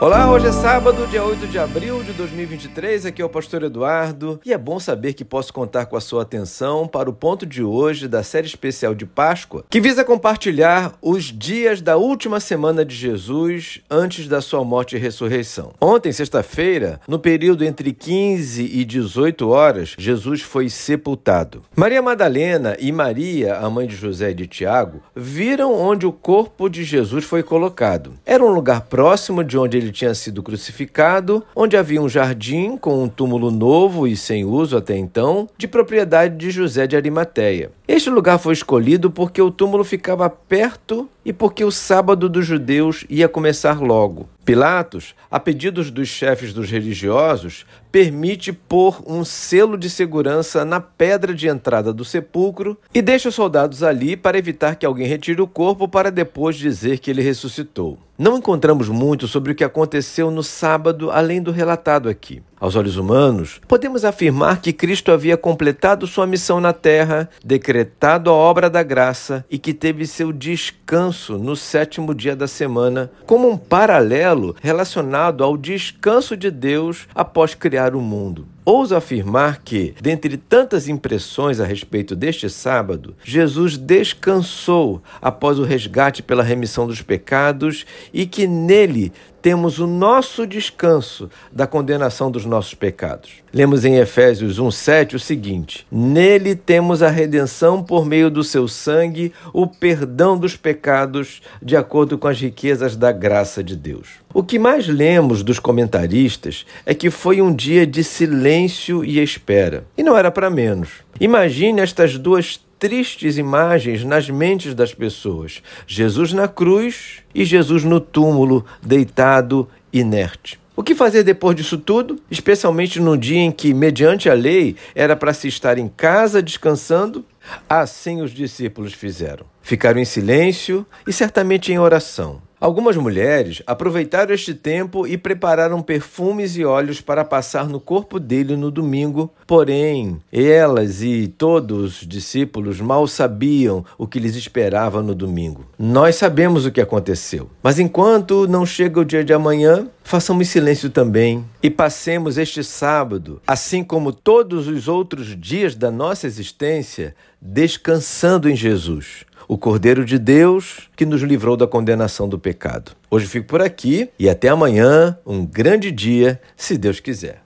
Olá, hoje é sábado, dia 8 de abril de 2023. Aqui é o pastor Eduardo e é bom saber que posso contar com a sua atenção para o ponto de hoje da série especial de Páscoa, que visa compartilhar os dias da última semana de Jesus antes da sua morte e ressurreição. Ontem, sexta-feira, no período entre 15 e 18 horas, Jesus foi sepultado. Maria Madalena e Maria, a mãe de José e de Tiago, viram onde o corpo de Jesus foi colocado. Era um lugar próximo de onde ele tinha sido crucificado, onde havia um jardim com um túmulo novo e sem uso até então, de propriedade de José de Arimateia. Este lugar foi escolhido porque o túmulo ficava perto e porque o sábado dos judeus ia começar logo. Pilatos, a pedidos dos chefes dos religiosos, permite pôr um selo de segurança na pedra de entrada do sepulcro e deixa os soldados ali para evitar que alguém retire o corpo para depois dizer que ele ressuscitou. Não encontramos muito sobre o que aconteceu no sábado além do relatado aqui. Aos olhos humanos, podemos afirmar que Cristo havia completado sua missão na terra, decretado a obra da graça e que teve seu descanso no sétimo dia da semana, como um paralelo relacionado ao descanso de Deus após criar o mundo. Ouso afirmar que, dentre tantas impressões a respeito deste sábado, Jesus descansou após o resgate pela remissão dos pecados e que nele temos o nosso descanso da condenação dos nossos pecados. Lemos em Efésios 1:7 o seguinte: Nele temos a redenção por meio do seu sangue, o perdão dos pecados, de acordo com as riquezas da graça de Deus. O que mais lemos dos comentaristas é que foi um dia de silêncio e espera. E não era para menos. Imagine estas duas tristes imagens nas mentes das pessoas: Jesus na cruz e Jesus no túmulo, deitado, inerte. O que fazer depois disso tudo? Especialmente no dia em que, mediante a lei, era para se estar em casa descansando? Assim os discípulos fizeram. Ficaram em silêncio e certamente em oração. Algumas mulheres aproveitaram este tempo e prepararam perfumes e óleos para passar no corpo dele no domingo, porém, elas e todos os discípulos mal sabiam o que lhes esperava no domingo. Nós sabemos o que aconteceu, mas enquanto não chega o dia de amanhã, façamos silêncio também e passemos este sábado, assim como todos os outros dias da nossa existência, descansando em Jesus o Cordeiro de Deus que nos livrou da condenação do pecado. Hoje fico por aqui e até amanhã, um grande dia, se Deus quiser.